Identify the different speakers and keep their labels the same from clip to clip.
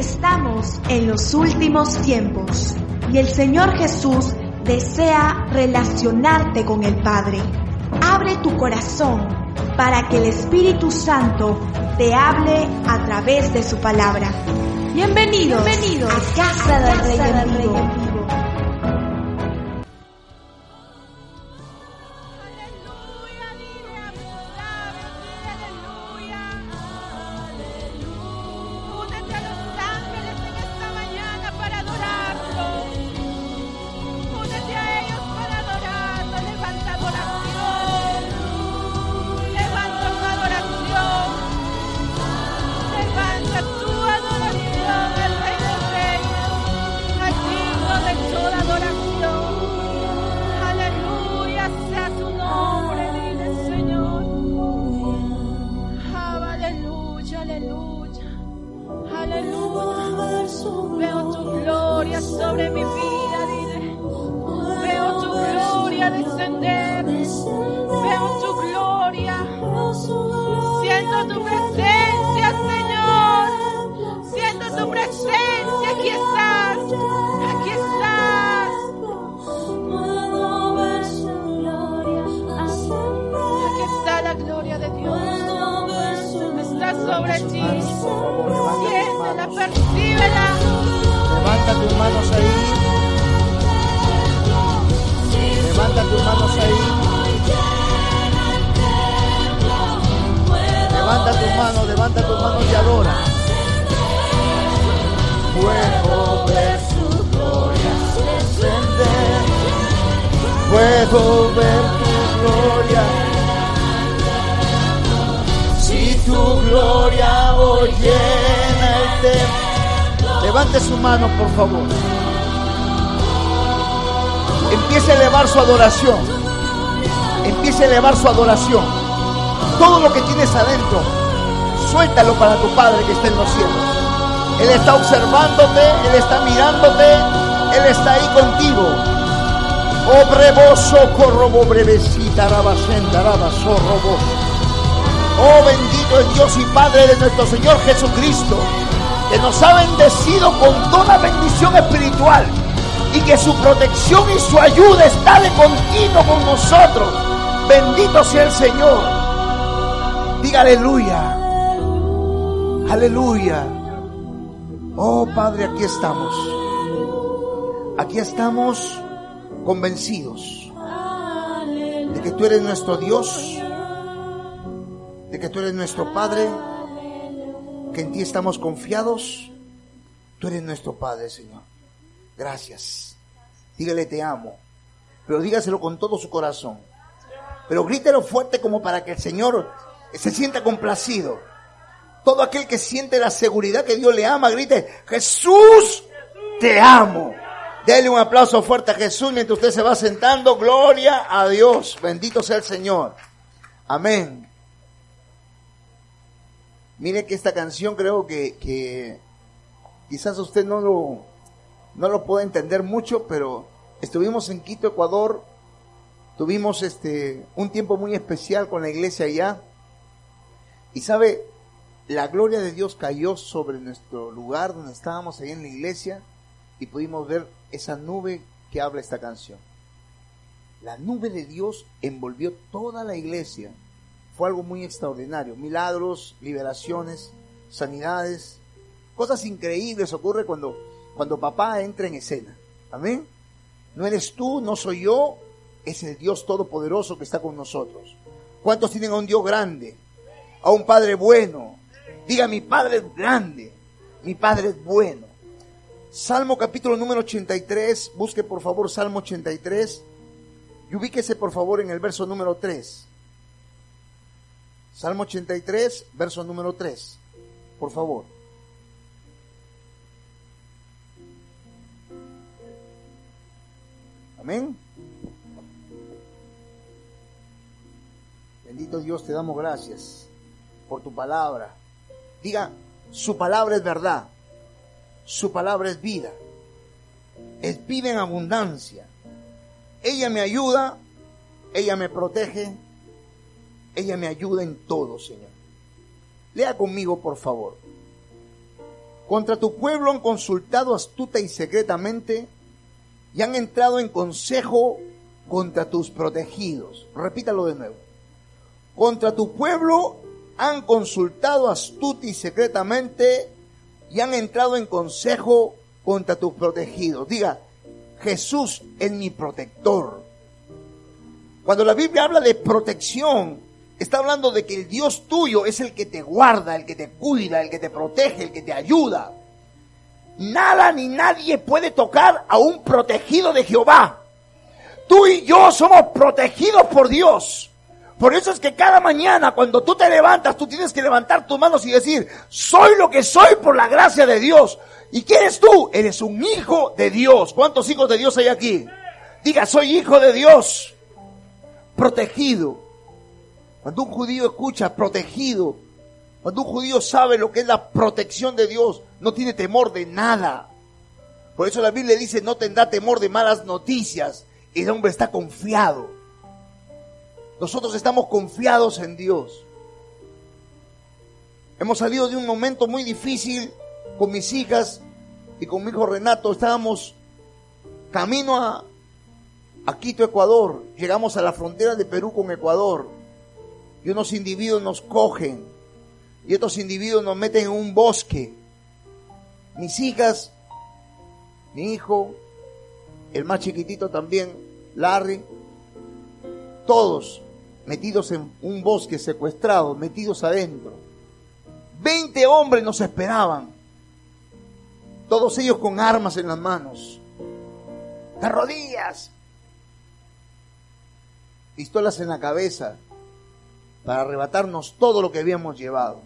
Speaker 1: Estamos en los últimos tiempos y el Señor Jesús desea relacionarte con el Padre. Abre tu corazón para que el Espíritu Santo te hable a través de su palabra. Bienvenidos, a Casa del Rey en Vivo.
Speaker 2: Su
Speaker 3: mano, por favor. Empiece a elevar su adoración. Empiece a elevar su adoración. Todo lo que tienes adentro, suéltalo para tu Padre que está en los cielos. Él está observándote, Él está mirándote, Él está ahí contigo. Obre vos, socorro, brevecita, rabasenta, rabasorro, Oh bendito es Dios y Padre de nuestro Señor Jesucristo, que nos ha bendecido con toda bendición espiritual y que su protección y su ayuda está de continuo con nosotros. Bendito sea el Señor. Diga aleluya. Aleluya. Oh Padre, aquí estamos. Aquí estamos convencidos de que tú eres nuestro Dios de que tú eres nuestro Padre, en ti estamos confiados. Tú eres nuestro Padre, Señor. Gracias. Dígale te amo, pero dígaselo con todo su corazón. Pero grítelo fuerte como para que el Señor se sienta complacido. Todo aquel que siente la seguridad que Dios le ama, grite, Jesús, te amo. Dele un aplauso fuerte a Jesús mientras usted se va sentando. Gloria a Dios. Bendito sea el Señor. Amén. Mire que esta canción creo que, que quizás usted no lo, no lo puede entender mucho, pero estuvimos en Quito, Ecuador, tuvimos este, un tiempo muy especial con la iglesia allá, y sabe, la gloria de Dios cayó sobre nuestro lugar donde estábamos ahí en la iglesia, y pudimos ver esa nube que habla esta canción. La nube de Dios envolvió toda la iglesia fue algo muy extraordinario. Milagros, liberaciones, sanidades, cosas increíbles ocurren cuando, cuando papá entra en escena. Amén. No eres tú, no soy yo, es el Dios Todopoderoso que está con nosotros. ¿Cuántos tienen a un Dios grande? A un Padre bueno. Diga, mi Padre es grande, mi Padre es bueno. Salmo capítulo número 83, busque por favor Salmo 83 y ubíquese por favor en el verso número 3. Salmo 83, verso número 3. Por favor. Amén. Bendito Dios, te damos gracias por tu palabra. Diga, su palabra es verdad. Su palabra es vida. Es vida en abundancia. Ella me ayuda, ella me protege, ella me ayuda en todo, Señor. Lea conmigo, por favor. Contra tu pueblo han consultado astuta y secretamente y han entrado en consejo contra tus protegidos. Repítalo de nuevo. Contra tu pueblo han consultado astuta y secretamente y han entrado en consejo contra tus protegidos. Diga, Jesús es mi protector. Cuando la Biblia habla de protección, está hablando de que el Dios tuyo es el que te guarda, el que te cuida, el que te protege, el que te ayuda. Nada ni nadie puede tocar a un protegido de Jehová. Tú y yo somos protegidos por Dios. Por eso es que cada mañana cuando tú te levantas, tú tienes que levantar tus manos y decir, soy lo que soy por la gracia de Dios. ¿Y quién eres tú? Eres un hijo de Dios. ¿Cuántos hijos de Dios hay aquí? Diga, soy hijo de Dios. Protegido. Cuando un judío escucha protegido, cuando un judío sabe lo que es la protección de Dios, no tiene temor de nada. Por eso la Biblia dice, no tendrá temor de malas noticias. El hombre está confiado. Nosotros estamos confiados en Dios. Hemos salido de un momento muy difícil con mis hijas y con mi hijo Renato. Estábamos camino a, a Quito, Ecuador. Llegamos a la frontera de Perú con Ecuador. Y unos individuos nos cogen. Y estos individuos nos meten en un bosque. Mis hijas, mi hijo, el más chiquitito también, Larry, todos metidos en un bosque secuestrados, metidos adentro. Veinte hombres nos esperaban, todos ellos con armas en las manos, de rodillas, pistolas en la cabeza, para arrebatarnos todo lo que habíamos llevado.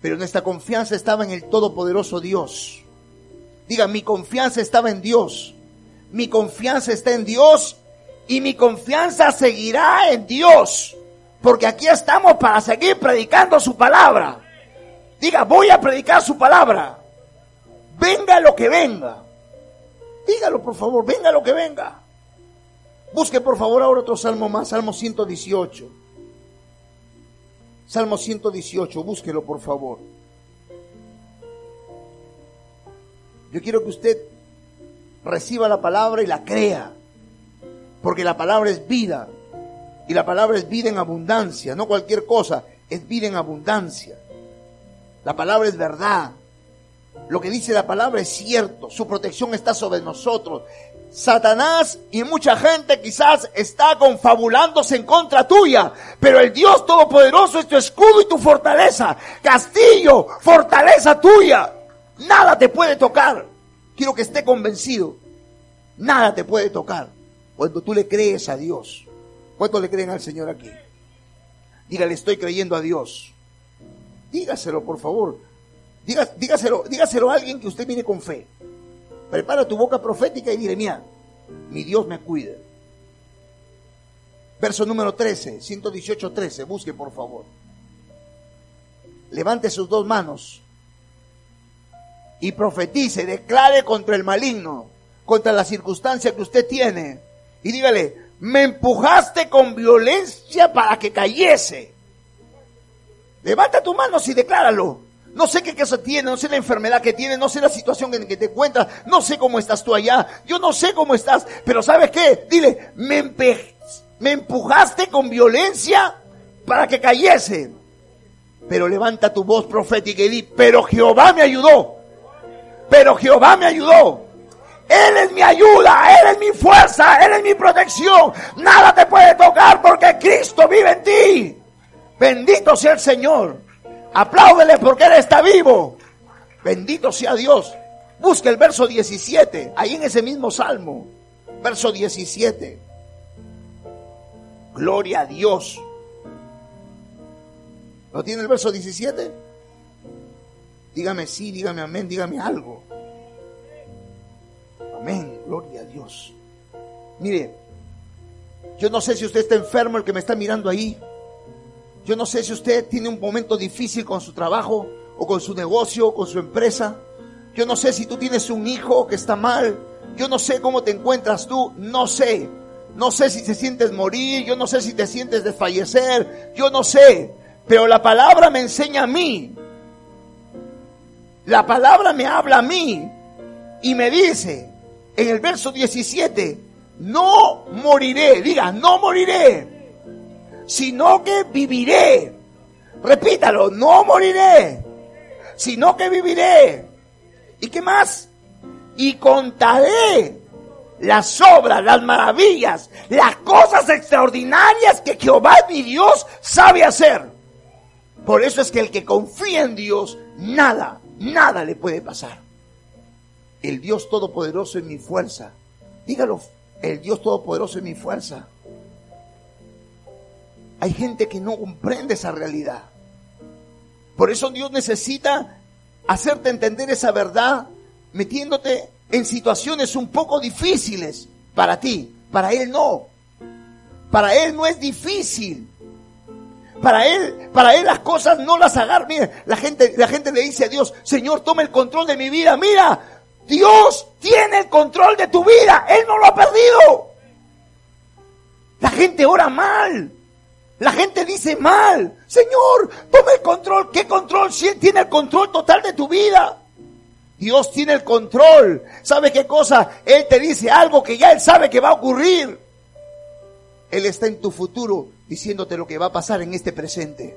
Speaker 3: Pero nuestra confianza estaba en el Todopoderoso Dios. Diga, mi confianza estaba en Dios. Mi confianza está en Dios y mi confianza seguirá en Dios. Porque aquí estamos para seguir predicando su palabra. Diga, voy a predicar su palabra. Venga lo que venga. Dígalo por favor, venga lo que venga. Busque por favor ahora otro salmo más, Salmo 118. Salmo 118, búsquelo por favor. Yo quiero que usted reciba la palabra y la crea, porque la palabra es vida, y la palabra es vida en abundancia, no cualquier cosa, es vida en abundancia. La palabra es verdad. Lo que dice la palabra es cierto, su protección está sobre nosotros. Satanás y mucha gente quizás está confabulándose en contra tuya, pero el Dios Todopoderoso es tu escudo y tu fortaleza, castillo, fortaleza tuya. Nada te puede tocar. Quiero que esté convencido. Nada te puede tocar cuando tú le crees a Dios. ¿Cuántos le creen al Señor aquí? Dígale, estoy creyendo a Dios. Dígaselo, por favor. dígaselo, dígaselo a alguien que usted viene con fe. Prepara tu boca profética y dile, mira, mi Dios me cuida. Verso número 13, 118, 13, busque por favor. Levante sus dos manos y profetice, declare contra el maligno, contra la circunstancia que usted tiene. Y dígale, me empujaste con violencia para que cayese. Levanta tus manos y decláralo. No sé qué caso tiene, no sé la enfermedad que tiene, no sé la situación en que te encuentras, no sé cómo estás tú allá, yo no sé cómo estás, pero ¿sabes qué? Dile, me, me empujaste con violencia para que cayese. Pero levanta tu voz profética y di, pero Jehová me ayudó. Pero Jehová me ayudó. Él es mi ayuda, Él es mi fuerza, Él es mi protección. Nada te puede tocar porque Cristo vive en ti. Bendito sea el Señor. Apláudele porque Él está vivo. Bendito sea Dios. Busca el verso 17, ahí en ese mismo salmo. Verso 17. Gloria a Dios. ¿No tiene el verso 17? Dígame sí, dígame amén, dígame algo. Amén. Gloria a Dios. Mire, yo no sé si usted está enfermo, el que me está mirando ahí. Yo no sé si usted tiene un momento difícil con su trabajo o con su negocio o con su empresa. Yo no sé si tú tienes un hijo que está mal. Yo no sé cómo te encuentras tú. No sé. No sé si te sientes morir. Yo no sé si te sientes desfallecer. Yo no sé. Pero la palabra me enseña a mí. La palabra me habla a mí. Y me dice en el verso 17, no moriré. Diga, no moriré. Sino que viviré. Repítalo, no moriré. Sino que viviré ¿Y qué más? Y contaré las obras, las maravillas, las cosas extraordinarias que Jehová mi Dios sabe hacer. Por eso es que el que confía en Dios, nada, nada le puede pasar. El Dios Todopoderoso es mi fuerza. Dígalo, el Dios Todopoderoso es mi fuerza. Hay gente que no comprende esa realidad. Por eso Dios necesita hacerte entender esa verdad metiéndote en situaciones un poco difíciles para ti. Para Él no. Para Él no es difícil. Para Él, para Él las cosas no las agarra. Mira, la gente, la gente le dice a Dios, Señor, toma el control de mi vida. Mira, Dios tiene el control de tu vida. Él no lo ha perdido. La gente ora mal. La gente dice mal, Señor, toma el control. ¿Qué control? Si Él tiene el control total de tu vida. Dios tiene el control. ¿Sabe qué cosa? Él te dice algo que ya Él sabe que va a ocurrir. Él está en tu futuro diciéndote lo que va a pasar en este presente.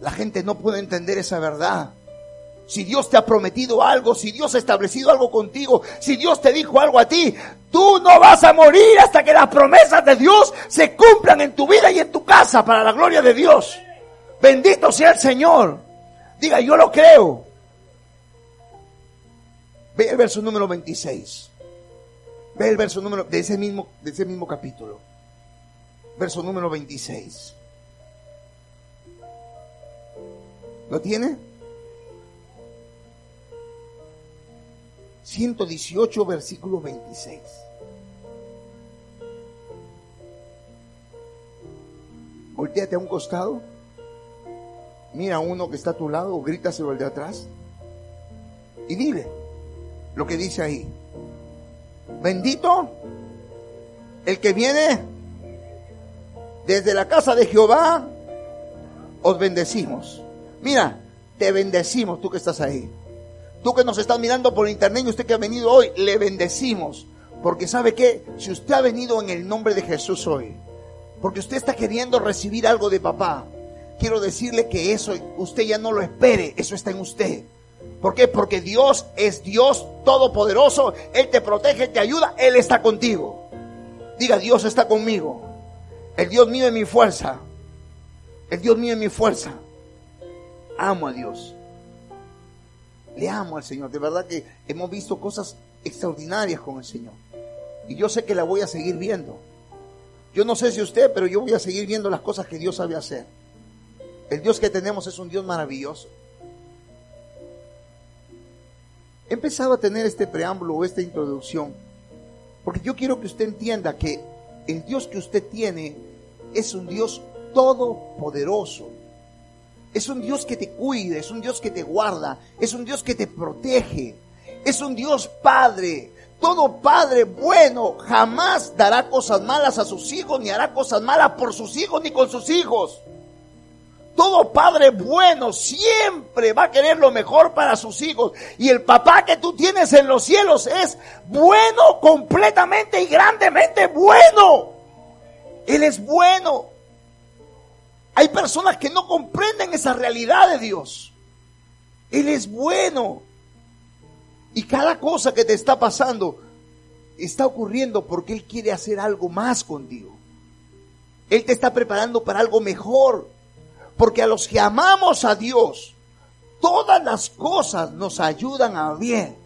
Speaker 3: La gente no puede entender esa verdad. Si Dios te ha prometido algo, si Dios ha establecido algo contigo, si Dios te dijo algo a ti, tú no vas a morir hasta que las promesas de Dios se cumplan en tu vida y en tu casa para la gloria de Dios. Bendito sea el Señor. Diga, yo lo creo. Ve el verso número 26. Ve el verso número de ese mismo, de ese mismo capítulo. Verso número 26. ¿Lo tiene? 118, versículo 26. Volteate a un costado. Mira a uno que está a tu lado, grítaselo el de atrás. Y dile lo que dice ahí. Bendito el que viene desde la casa de Jehová. Os bendecimos. Mira, te bendecimos tú que estás ahí. Tú que nos estás mirando por internet y usted que ha venido hoy, le bendecimos. Porque sabe que si usted ha venido en el nombre de Jesús hoy, porque usted está queriendo recibir algo de papá, quiero decirle que eso usted ya no lo espere, eso está en usted. ¿Por qué? Porque Dios es Dios todopoderoso, Él te protege, te ayuda, Él está contigo. Diga, Dios está conmigo. El Dios mío es mi fuerza. El Dios mío es mi fuerza. Amo a Dios. Le amo al Señor. De verdad que hemos visto cosas extraordinarias con el Señor. Y yo sé que la voy a seguir viendo. Yo no sé si usted, pero yo voy a seguir viendo las cosas que Dios sabe hacer. El Dios que tenemos es un Dios maravilloso. He empezado a tener este preámbulo o esta introducción porque yo quiero que usted entienda que el Dios que usted tiene es un Dios todopoderoso. Es un Dios que te cuida, es un Dios que te guarda, es un Dios que te protege, es un Dios Padre. Todo Padre bueno jamás dará cosas malas a sus hijos, ni hará cosas malas por sus hijos, ni con sus hijos. Todo padre bueno siempre va a querer lo mejor para sus hijos. Y el papá que tú tienes en los cielos es bueno, completamente y grandemente bueno. Él es bueno. Hay personas que no comprenden esa realidad de Dios. Él es bueno. Y cada cosa que te está pasando está ocurriendo porque Él quiere hacer algo más contigo. Él te está preparando para algo mejor. Porque a los que amamos a Dios, todas las cosas nos ayudan a bien.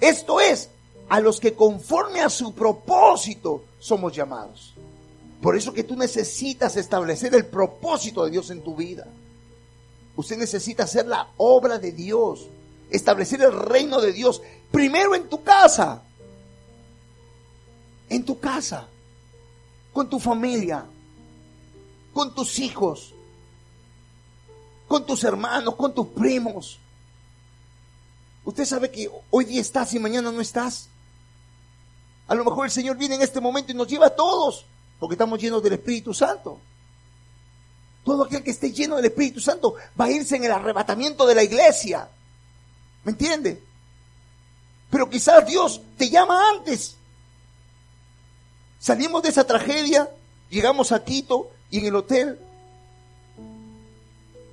Speaker 3: Esto es, a los que conforme a su propósito somos llamados. Por eso que tú necesitas establecer el propósito de Dios en tu vida. Usted necesita hacer la obra de Dios, establecer el reino de Dios, primero en tu casa. en tu casa, con tu familia, con tus hijos, con tus hermanos, con tus primos. Usted sabe que hoy día estás y mañana no estás. A lo mejor el Señor viene en este momento y nos lleva a todos, porque estamos llenos del Espíritu Santo. Todo aquel que esté lleno del Espíritu Santo va a irse en el arrebatamiento de la iglesia. ¿Me entiende? Pero quizás Dios te llama antes. Salimos de esa tragedia, llegamos a Quito y en el hotel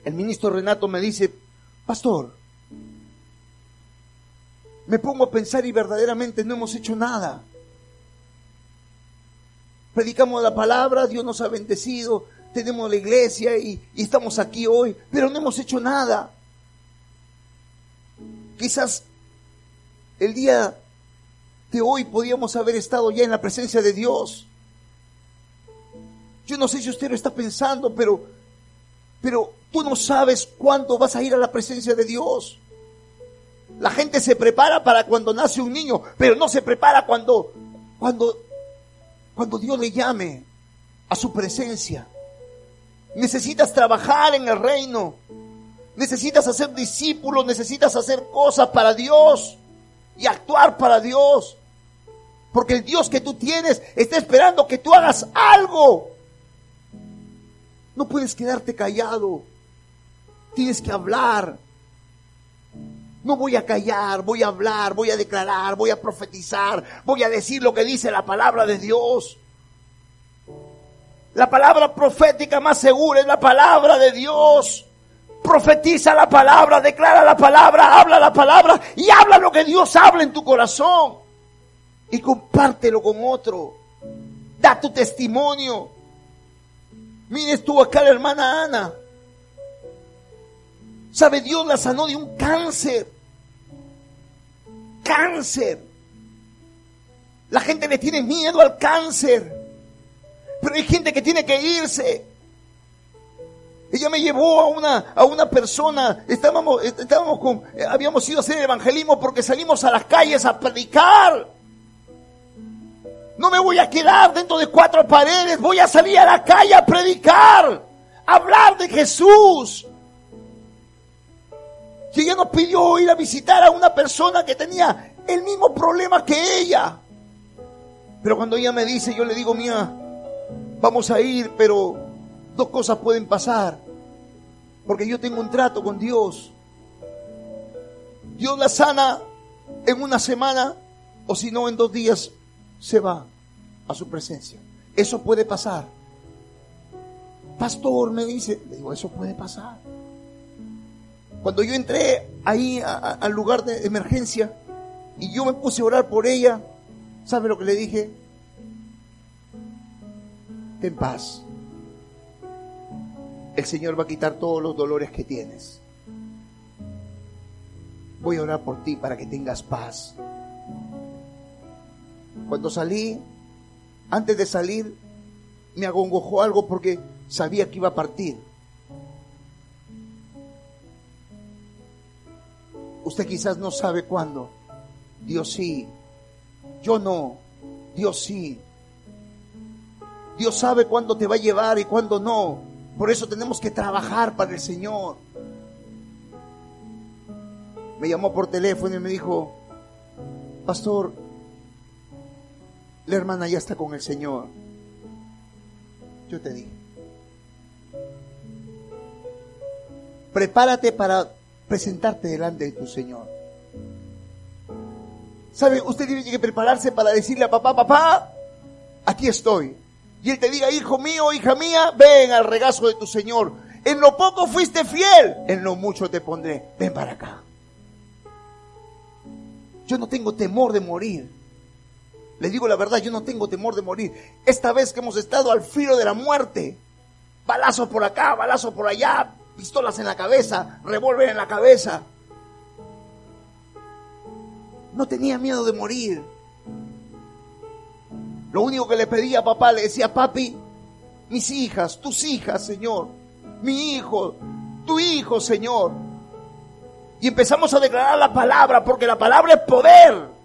Speaker 3: el ministro Renato me dice, pastor, me pongo a pensar y verdaderamente no hemos hecho nada. Predicamos la palabra, Dios nos ha bendecido, tenemos la iglesia y, y estamos aquí hoy, pero no hemos hecho nada. Quizás el día de hoy podíamos haber estado ya en la presencia de Dios. Yo no sé si usted lo está pensando, pero, pero tú no sabes cuándo vas a ir a la presencia de Dios. La gente se prepara para cuando nace un niño, pero no se prepara cuando, cuando, cuando Dios le llame a su presencia. Necesitas trabajar en el reino. Necesitas hacer discípulos, necesitas hacer cosas para Dios y actuar para Dios. Porque el Dios que tú tienes está esperando que tú hagas algo. No puedes quedarte callado. Tienes que hablar. No voy a callar, voy a hablar, voy a declarar, voy a profetizar, voy a decir lo que dice la palabra de Dios. La palabra profética más segura es la palabra de Dios. Profetiza la palabra, declara la palabra, habla la palabra y habla lo que Dios habla en tu corazón. Y compártelo con otro. Da tu testimonio. Mire, estuvo acá la hermana Ana. ¿Sabe? Dios la sanó de un cáncer. Cáncer. La gente le tiene miedo al cáncer. Pero hay gente que tiene que irse. Ella me llevó a una, a una persona, estábamos, estábamos con, habíamos ido a hacer evangelismo porque salimos a las calles a predicar. No me voy a quedar dentro de cuatro paredes, voy a salir a la calle a predicar, a hablar de Jesús. Y ella nos pidió ir a visitar a una persona que tenía el mismo problema que ella. Pero cuando ella me dice, yo le digo, mía, vamos a ir, pero dos cosas pueden pasar. Porque yo tengo un trato con Dios. Dios la sana en una semana o si no en dos días se va a su presencia. Eso puede pasar. Pastor me dice, le digo, eso puede pasar. Cuando yo entré ahí al lugar de emergencia y yo me puse a orar por ella, ¿sabe lo que le dije? Ten paz el Señor va a quitar todos los dolores que tienes. Voy a orar por ti para que tengas paz. Cuando salí, antes de salir, me agongojó algo porque sabía que iba a partir. Usted quizás no sabe cuándo. Dios sí. Yo no. Dios sí. Dios sabe cuándo te va a llevar y cuándo no. Por eso tenemos que trabajar para el Señor. Me llamó por teléfono y me dijo, pastor, la hermana ya está con el Señor. Yo te dije, prepárate para presentarte delante de tu Señor. ¿Sabe? Usted tiene que prepararse para decirle a papá, papá, aquí estoy y Él te diga, hijo mío, hija mía, ven al regazo de tu Señor. En lo poco fuiste fiel, en lo mucho te pondré. Ven para acá. Yo no tengo temor de morir. Le digo la verdad, yo no tengo temor de morir. Esta vez que hemos estado al filo de la muerte, balazos por acá, balazos por allá, pistolas en la cabeza, revólver en la cabeza. No tenía miedo de morir. Lo único que le pedía a papá, le decía, papi, mis hijas, tus hijas, Señor, mi hijo, tu hijo, Señor. Y empezamos a declarar la palabra, porque la palabra es poder.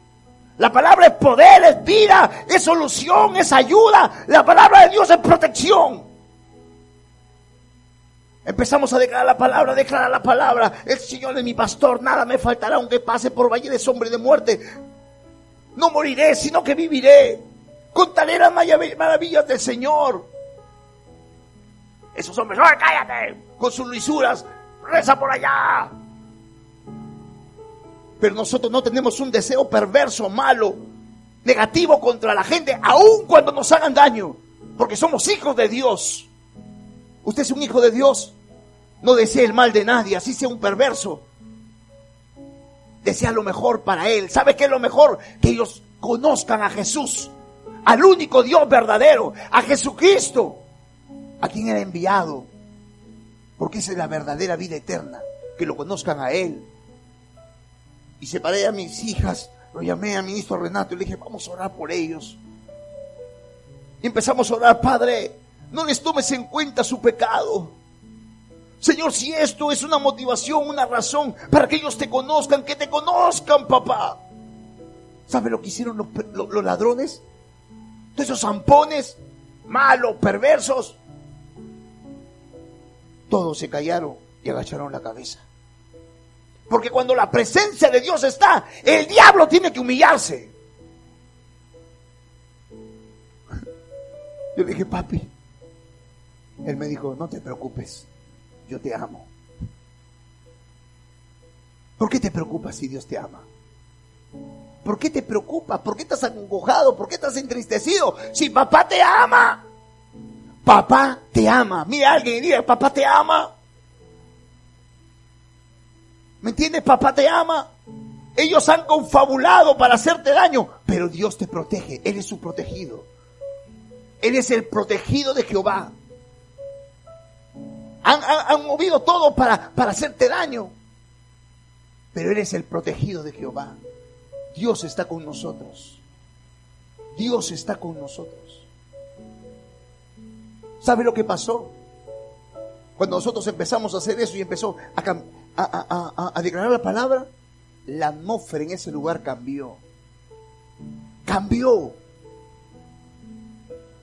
Speaker 3: La palabra es poder, es vida, es solución, es ayuda. La palabra de Dios es protección. Empezamos a declarar la palabra, declarar la palabra. El Señor es mi pastor, nada me faltará aunque pase por valle de sombra y de muerte. No moriré, sino que viviré. Contaré las maravillas del Señor. Esos hombres, ¡ay, cállate! Con sus lisuras, reza por allá. Pero nosotros no tenemos un deseo perverso, malo, negativo contra la gente, aun cuando nos hagan daño. Porque somos hijos de Dios. Usted es un hijo de Dios. No desea el mal de nadie, así sea un perverso. Desea lo mejor para él. ¿Sabe qué es lo mejor? Que ellos conozcan a Jesús, al único Dios verdadero, a Jesucristo, a quien era enviado. Porque esa es la verdadera vida eterna, que lo conozcan a Él. Y separé a mis hijas, lo llamé a ministro Renato y le dije, vamos a orar por ellos. Y empezamos a orar, Padre, no les tomes en cuenta su pecado. Señor, si esto es una motivación, una razón para que ellos te conozcan, que te conozcan, papá. ¿Sabe lo que hicieron los, ladrones? Todos esos zampones, malos, perversos. Todos se callaron y agacharon la cabeza. Porque cuando la presencia de Dios está, el diablo tiene que humillarse. Yo le dije, papi, él me dijo, no te preocupes, yo te amo. ¿Por qué te preocupas si Dios te ama? ¿Por qué te preocupas? ¿Por qué estás acongojado? ¿Por qué estás entristecido? Si papá te ama. Papá te ama. Mira alguien y diga, papá te ama. ¿Me entiendes? Papá te ama. Ellos han confabulado para hacerte daño, pero Dios te protege. Él es su protegido. Él es el protegido de Jehová. Han, movido todo para, para hacerte daño. Pero Él es el protegido de Jehová. Dios está con nosotros. Dios está con nosotros. ¿Sabe lo que pasó? Cuando nosotros empezamos a hacer eso y empezó a, a, declarar la palabra, la atmósfera en ese lugar cambió. Cambió.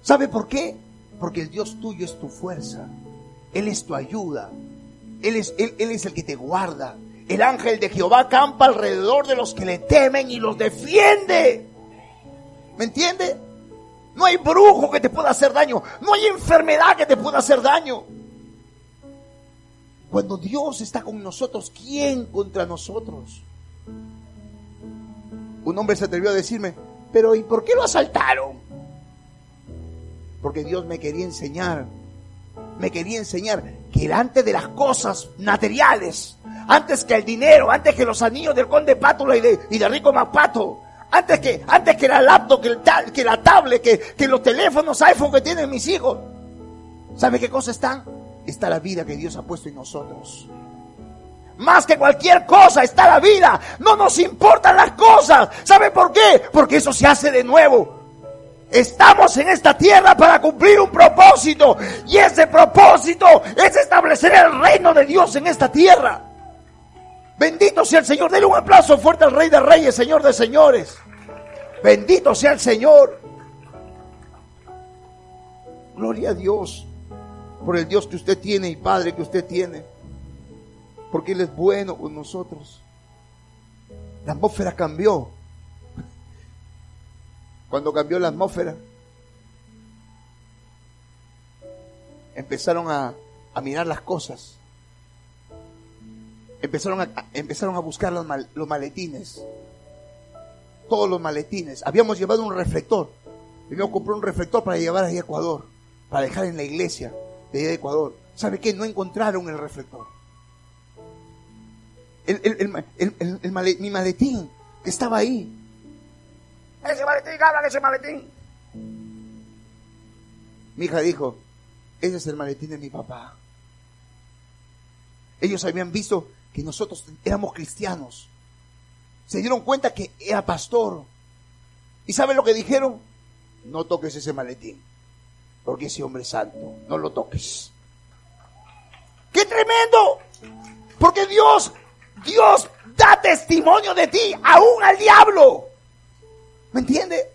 Speaker 3: ¿Sabe por qué? Porque el Dios tuyo es tu fuerza. Él es tu ayuda. Él es, él, es el que te guarda. El ángel de Jehová campa alrededor de los que le temen y los defiende. ¿Me entiende? No hay brujo que te pueda hacer daño. No hay enfermedad que te pueda hacer daño. Cuando Dios está con nosotros, ¿quién contra nosotros? Un hombre se atrevió a decirme, pero ¿y por qué lo asaltaron? Porque Dios me quería enseñar me quería enseñar que antes de las cosas materiales, antes que el dinero, antes que los anillos del conde Pátula y de, y Rico Mapato, antes que, antes que la laptop, que, el que la tablet, que, que los teléfonos iPhone que tienen mis hijos, ¿sabe qué cosa están? Está la vida que Dios ha puesto en nosotros. Más que cualquier cosa está la vida. No nos importan las cosas. ¿Sabe por qué? Porque eso se hace de nuevo Estamos en esta tierra para cumplir un propósito. Y ese propósito es establecer el reino de Dios en esta tierra. Bendito sea el Señor. Denle un aplauso fuerte al Rey de Reyes, Señor de Señores. Bendito sea el Señor. Gloria a Dios por el Dios que usted tiene y Padre que usted tiene. Porque Él es bueno con nosotros. La atmósfera cambió cuando cambió la atmósfera, empezaron a, mirar las cosas. Empezaron a, empezaron a buscar los, los maletines. Todos los maletines. Habíamos llevado un reflector. Primero compró un reflector para llevar a Ecuador. Para dejar en la iglesia de Ecuador. ¿Sabe qué? No encontraron el reflector. mi maletín que estaba ahí ese maletín, habla de ese maletín. Mi hija dijo, ese es el maletín de mi papá. Ellos habían visto que nosotros éramos cristianos. Se dieron cuenta que era pastor. ¿Y saben lo que dijeron? No toques ese maletín. Porque ese hombre es santo. No lo toques. ¡Qué tremendo! Porque Dios, Dios da testimonio de ti, aún al diablo. ¿Me entiende?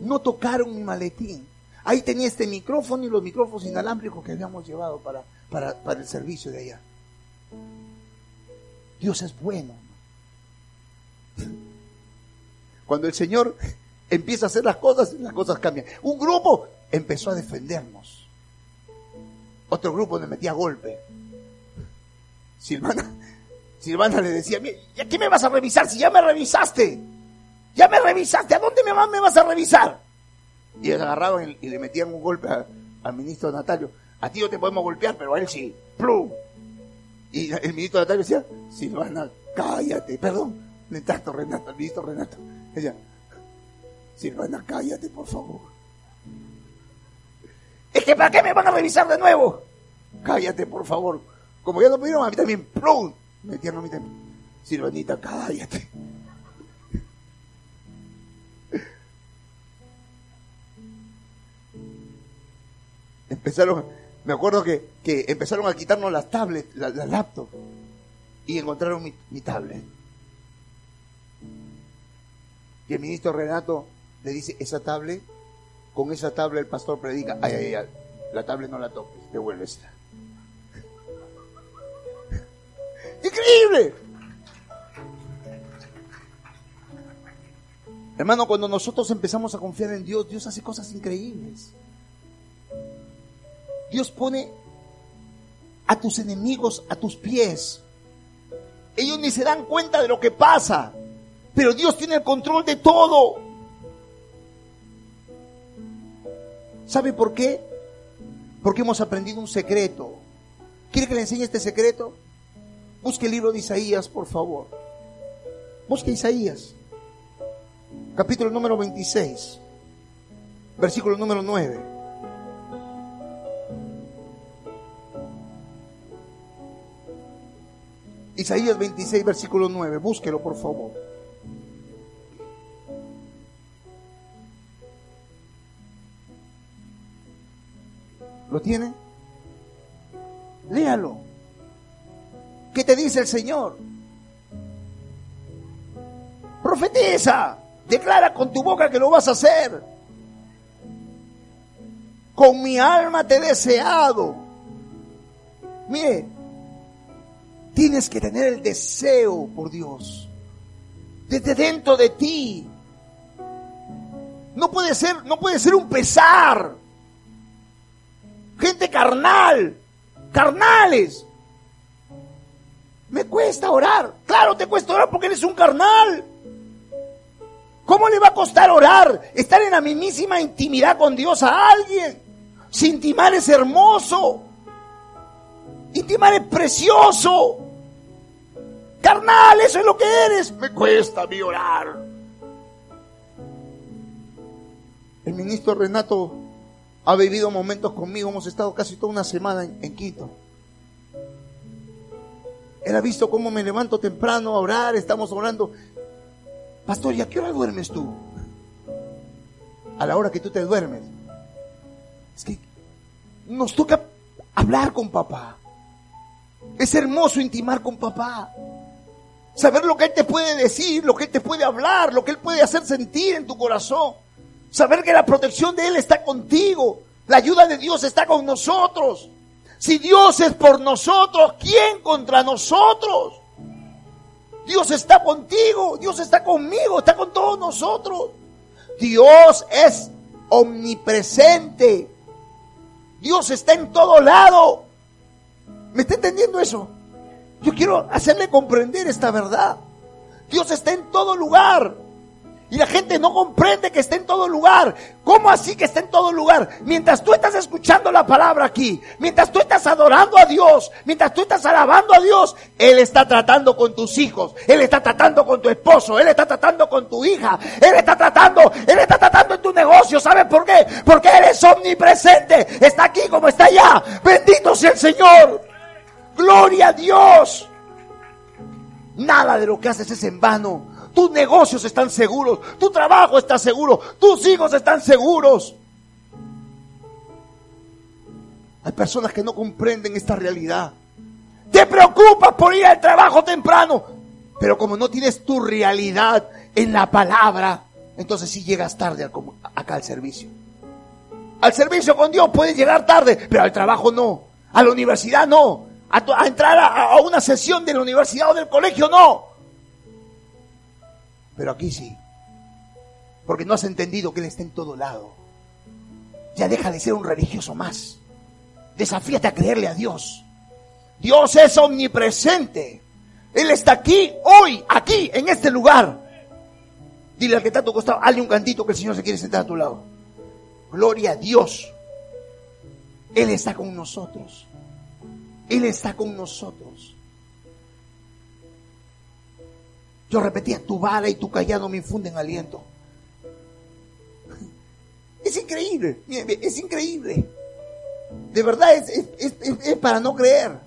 Speaker 3: No tocaron mi maletín. Ahí tenía este micrófono y los micrófonos inalámbricos que habíamos llevado para, para, para el servicio de allá. Dios es bueno. Cuando el Señor empieza a hacer las cosas, las cosas cambian. Un grupo empezó a defendernos. Otro grupo le metía golpe. Silvana, Silvana le decía, ¿ya qué me vas a revisar si ya me revisaste? Ya me revisaste, ¿a dónde me, me vas a revisar? Y ellos agarraban y, le metían un golpe al ministro Natalio. A ti no te podemos golpear, pero a él sí. ¡Plum! Y el ministro Natalio decía, Silvana, cállate, perdón, le trato Renato, el ministro Renato. Ella, Silvana, cállate, por favor. Es que ¿para qué me van a revisar de nuevo? Cállate, por favor. Como ya no pudieron, a mí también, ¡plum! Metían a mí también. Silvanita, cállate. Empezaron, me acuerdo que, que empezaron a quitarnos las tablets, las la laptop, y encontraron mi, mi tablet. Y el ministro Renato le dice, esa tablet, con esa tablet el pastor predica, ay, ay, ay, la tablet no la toques, devuélvesela. Increíble. Hermano, cuando nosotros empezamos a confiar en Dios, Dios hace cosas increíbles. Dios pone a tus enemigos a tus pies. Ellos ni se dan cuenta de lo que pasa, pero Dios tiene el control de todo. ¿Sabe por qué? Porque hemos aprendido un secreto. ¿Quiere que le enseñe este secreto? Busque el libro de Isaías, por favor. Busque Isaías, capítulo número 26, versículo número 9. Isaías 26, versículo 9. Búsquelo, por favor. ¿Lo tiene? Léalo. ¿Qué te dice el Señor? Profetiza. Declara con tu boca que lo vas a hacer. Con mi alma te he deseado. Mire, Tienes que tener el deseo por Dios. Desde dentro de ti. No puede ser, no puede ser un pesar. Gente carnal, carnales. Me cuesta orar. Claro, te cuesta orar porque eres un carnal. ¿Cómo le va a costar orar? Estar en la mismísima intimidad con Dios a alguien. Si intimar es hermoso. Intimar es precioso. Carnal, eso es lo que eres. Me cuesta a mí orar. El ministro Renato ha vivido momentos conmigo. Hemos estado casi toda una semana en, Quito. Él ha visto cómo me levanto temprano a orar. Estamos orando. Pastor, ¿y a qué hora duermes tú? A la hora que tú te duermes. Es que nos toca hablar con papá. Es hermoso intimar con papá. Saber lo que Él te puede decir, lo que Él te puede hablar, lo que Él puede hacer sentir en tu corazón. Saber que la protección de Él está contigo. La ayuda de Dios está con nosotros. Si Dios es por nosotros, ¿quién contra nosotros? Dios está contigo, Dios está conmigo, está con todos nosotros. Dios es omnipresente. Dios está en todo lado. ¿Me está entendiendo eso? Yo quiero hacerle comprender esta verdad. Dios está en todo lugar. Y la gente no comprende que está en todo lugar. ¿Cómo así que está en todo lugar? Mientras tú estás escuchando la palabra aquí, mientras tú estás adorando a Dios, mientras tú estás alabando a Dios, Él está tratando con tus hijos, Él está tratando con tu esposo, Él está tratando con tu hija, Él está tratando, Él está tratando en tu negocio. ¿Sabes por qué? Porque Él es omnipresente. Está aquí como está allá. Bendito sea el Señor. Gloria a Dios. Nada de lo que haces es en vano. Tus negocios están seguros, tu trabajo está seguro, tus hijos están seguros. Hay personas que no comprenden esta realidad. Te preocupas por ir al trabajo temprano, pero como no tienes tu realidad en la palabra, entonces sí llegas tarde acá al servicio. Al servicio con Dios puedes llegar tarde, pero al trabajo no. A la universidad no. A, entrar a, una sesión de la universidad o del colegio no. Pero aquí sí. Porque no has entendido que Él está en todo lado. Ya deja de ser un religioso más. Desafíate a creerle a Dios. Dios es omnipresente. Él está aquí, hoy, aquí, en este lugar. Dile al que está a tu hazle un cantito que el Señor se quiere sentar a tu lado. Gloria a Dios. Él está con nosotros. Él está con nosotros. Yo repetía, tu vara y tu callado me infunden aliento. Es increíble, es increíble. De verdad es, es- es- para no creer.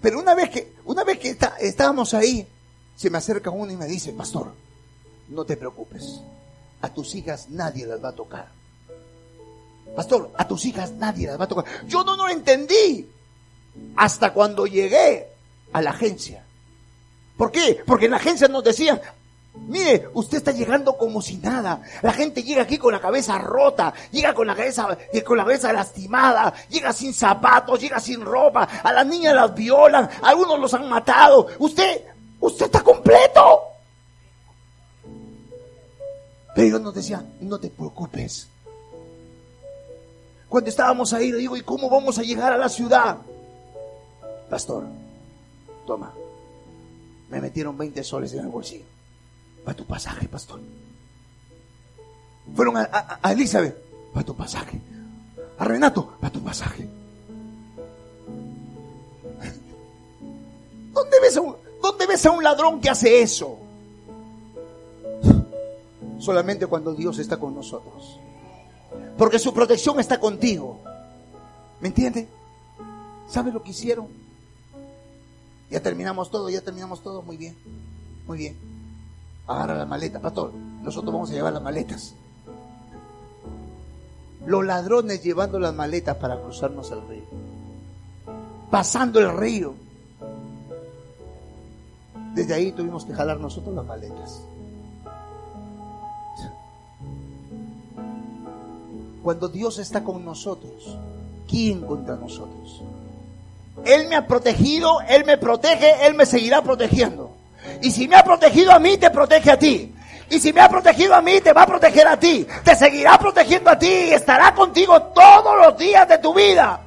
Speaker 3: Pero una vez que, una vez que está- estábamos ahí, se me acerca uno y me dice, pastor, no te preocupes, a tus hijas nadie las va a tocar. Pastor, a tus hijas nadie las va a tocar. Yo no lo entendí hasta cuando llegué a la agencia. ¿Por qué? Porque en la agencia nos decían, mire, usted está llegando como si nada. La gente llega aquí con la cabeza rota, llega con la cabeza, eh, con la cabeza lastimada, llega sin zapatos, llega sin ropa, a las niñas las violan, algunos los han matado. Usted, usted está completo. Pero ellos nos decían, no te preocupes. Cuando estábamos ahí, le digo, ¿y cómo vamos a llegar a la ciudad? Pastor, toma. Me metieron 20 soles en el bolsillo. Para tu pasaje, pastor. Fueron a, a- Elizabeth, para tu pasaje. A Renato, para tu pasaje. ¿Dónde ves, a un, ¿Dónde ves a un ladrón que hace eso? Solamente cuando Dios está con nosotros. Porque su protección está contigo. ¿Me entiende? ¿Sabe lo que hicieron? Ya terminamos todo, ya terminamos todo. Muy bien. Muy bien. Agarra la maleta, pastor. Nosotros vamos a llevar las maletas. Los ladrones llevando las maletas para cruzarnos el río. Pasando el río. Desde ahí tuvimos que jalar nosotros las maletas. Cuando Dios está con nosotros, ¿quién contra nosotros? Él me ha protegido, Él me protege, Él me seguirá protegiendo. Y si me ha protegido a mí, te protege a ti. Y si me ha protegido a mí, te va a proteger a ti. Te seguirá protegiendo a ti y estará contigo todos los días de tu vida.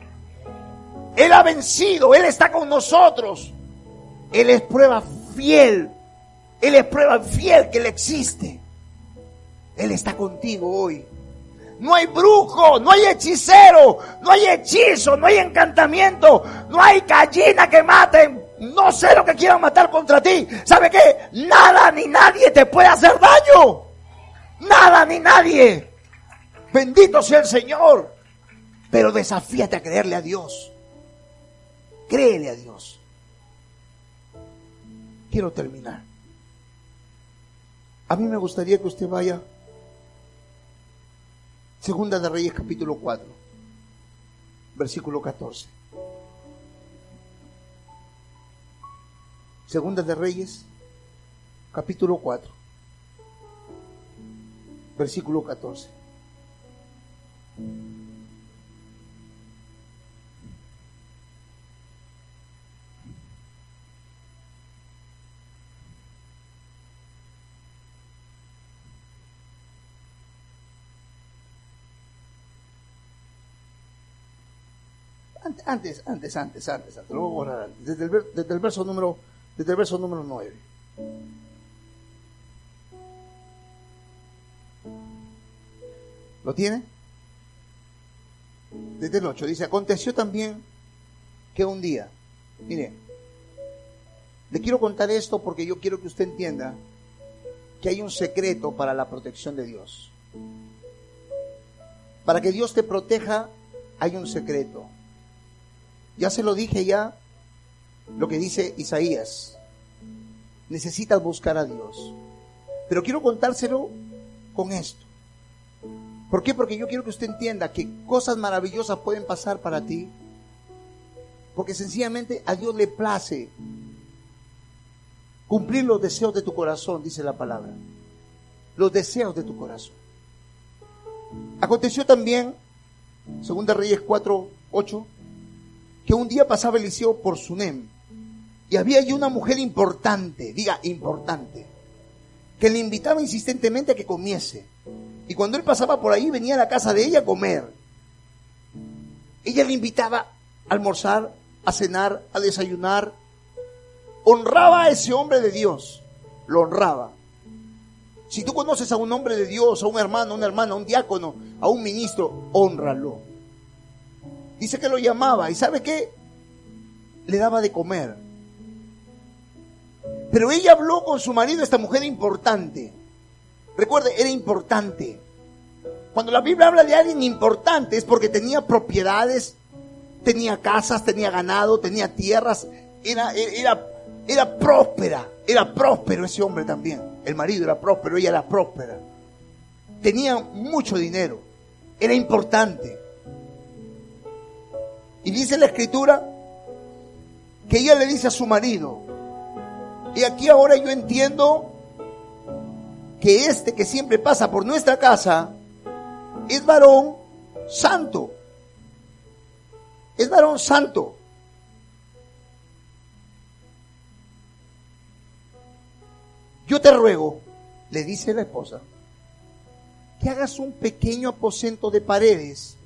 Speaker 3: Él ha vencido, Él está con nosotros. Él es prueba fiel. Él es prueba fiel que Él existe. Él está contigo hoy. No hay brujo, no hay hechicero, no hay hechizo, no hay encantamiento, no hay gallina que maten. No sé lo que quieran matar contra ti. ¿Sabe qué? Nada ni nadie te puede hacer daño. Nada ni nadie. Bendito sea el Señor. Pero desafíate a creerle a Dios. Créele a Dios. Quiero terminar. A mí me gustaría que usted vaya Segunda de Reyes capítulo 4, versículo 14. Segunda de Reyes capítulo 4, versículo 14. Ante- Antes, antes, antes, antes, antes, lo voy a borrar antes. Desde el, desde el verso número, desde el verso número 9. ¿Lo tiene? Desde el 8 dice, aconteció también que un día, mire, le quiero contar esto porque yo quiero que usted entienda que hay un secreto para la protección de Dios. Para que Dios te proteja, hay un secreto. Ya se lo dije ya, lo que dice Isaías. Necesitas buscar a Dios. Pero quiero contárselo con esto. ¿Por qué? Porque yo quiero que usted entienda que cosas maravillosas pueden pasar para ti. Porque sencillamente a Dios le place cumplir los deseos de tu corazón, dice la palabra. los deseos de tu corazón. Aconteció también, segunda Reyes 4, 8, que un día pasaba Eliseo por Sunem y había allí una mujer importante, diga importante, que le invitaba insistentemente a que comiese. Y cuando él pasaba por ahí venía a la casa de ella a comer. Ella le invitaba a almorzar, a cenar, a desayunar. Honraba a ese hombre de Dios, lo honraba. Si tú conoces a un hombre de Dios, a un hermano, a una hermana, a un diácono, a un ministro, honralo. Dice que lo llamaba y ¿sabe qué? Le daba de comer. Pero ella habló con su marido, esta mujer importante. Recuerde, era importante. Cuando la Biblia habla de alguien importante es porque tenía propiedades, tenía casas, tenía ganado, tenía tierras, era, era, era próspera, era próspero ese hombre también. El marido era próspero, ella era próspera. Tenía mucho dinero, era importante. Y dice la escritura que ella le dice a su marido, y aquí ahora yo entiendo que este que siempre pasa por nuestra casa es varón santo. Es varón santo. Yo te ruego, le dice la esposa, que hagas un pequeño aposento de paredes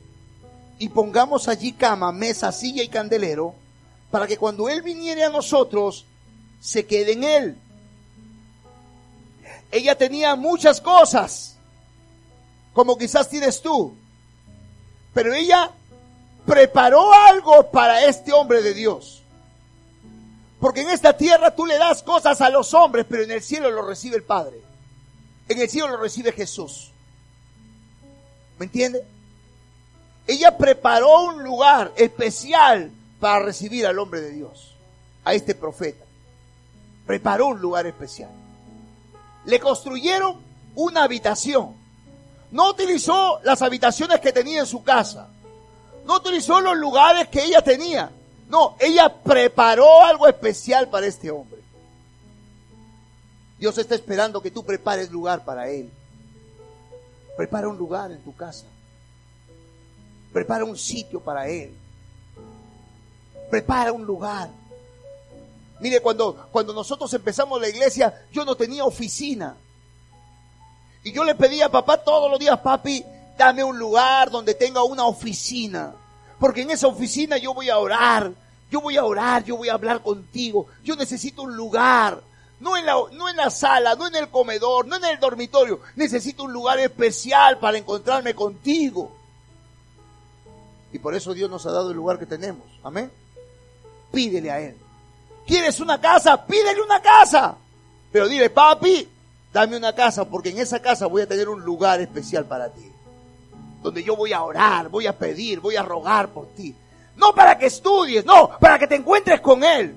Speaker 3: y pongamos allí cama, mesa, silla y candelero, para que cuando Él viniere a nosotros, se quede en Él. Ella tenía muchas cosas, como quizás tienes tú, pero ella preparó algo para este hombre de Dios. Porque en esta tierra tú le das cosas a los hombres, pero en el cielo lo recibe el Padre. En el cielo lo recibe Jesús. ¿Me entiende? Ella preparó un lugar especial para recibir al hombre de Dios, a este profeta preparó un lugar especial. Le construyeron una habitación. No utilizó las habitaciones que tenía en su casa. No utilizó los lugares que ella tenía. No, ella preparó algo especial para este hombre. Dios está esperando que tú prepares lugar para él. Prepara un lugar en tu casa. Prepara un sitio para él. Prepara un lugar. Mire, cuando, cuando nosotros empezamos la iglesia, yo no tenía oficina. Y yo le pedía a papá todos los días, papi, dame un lugar donde tenga una oficina. Porque en esa oficina yo voy a orar, yo voy a orar, yo voy a hablar contigo. Yo necesito un lugar. No en, la, no en la sala, no en el comedor, no en el dormitorio. Necesito un lugar especial para encontrarme contigo. Y por eso Dios nos ha dado el lugar que tenemos. Amén. Pídele a Él. ¿Quieres una casa? Pídele una casa. Pero dile, papi, dame una casa porque en esa casa voy a tener un lugar especial para ti. Donde yo voy a orar, voy a pedir, voy a rogar por ti. No para que estudies, no, para que te encuentres con Él.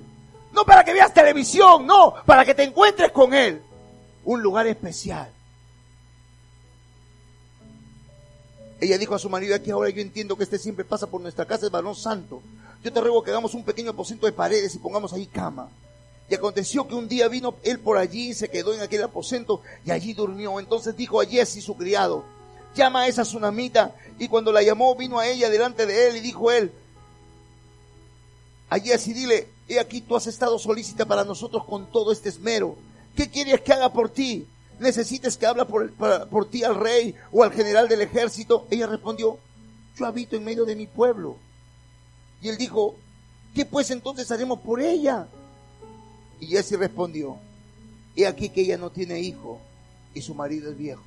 Speaker 3: No para que veas televisión, no, para que te encuentres con Él. Un lugar especial. Ella dijo a su marido, aquí ahora yo entiendo que este siempre pasa por nuestra casa, es varón santo. Yo te ruego que hagamos un pequeño aposento de paredes y pongamos ahí cama. Y aconteció que un día vino él por allí, se quedó en aquel aposento y allí durmió. Entonces dijo a Jesse, su criado, llama a esa tsunamita. Y cuando la llamó, vino a ella delante de él y dijo él, a Jesse, dile, he aquí tú has estado solícita para nosotros con todo este esmero. ¿Qué quieres que haga por ti? ¿Necesites que hable por, por ti al rey o al general del ejército? Ella respondió, yo habito en medio de mi pueblo y él dijo, ¿qué pues entonces haremos por ella? Y Jesse respondió, he aquí que ella no tiene hijo y su marido es viejo.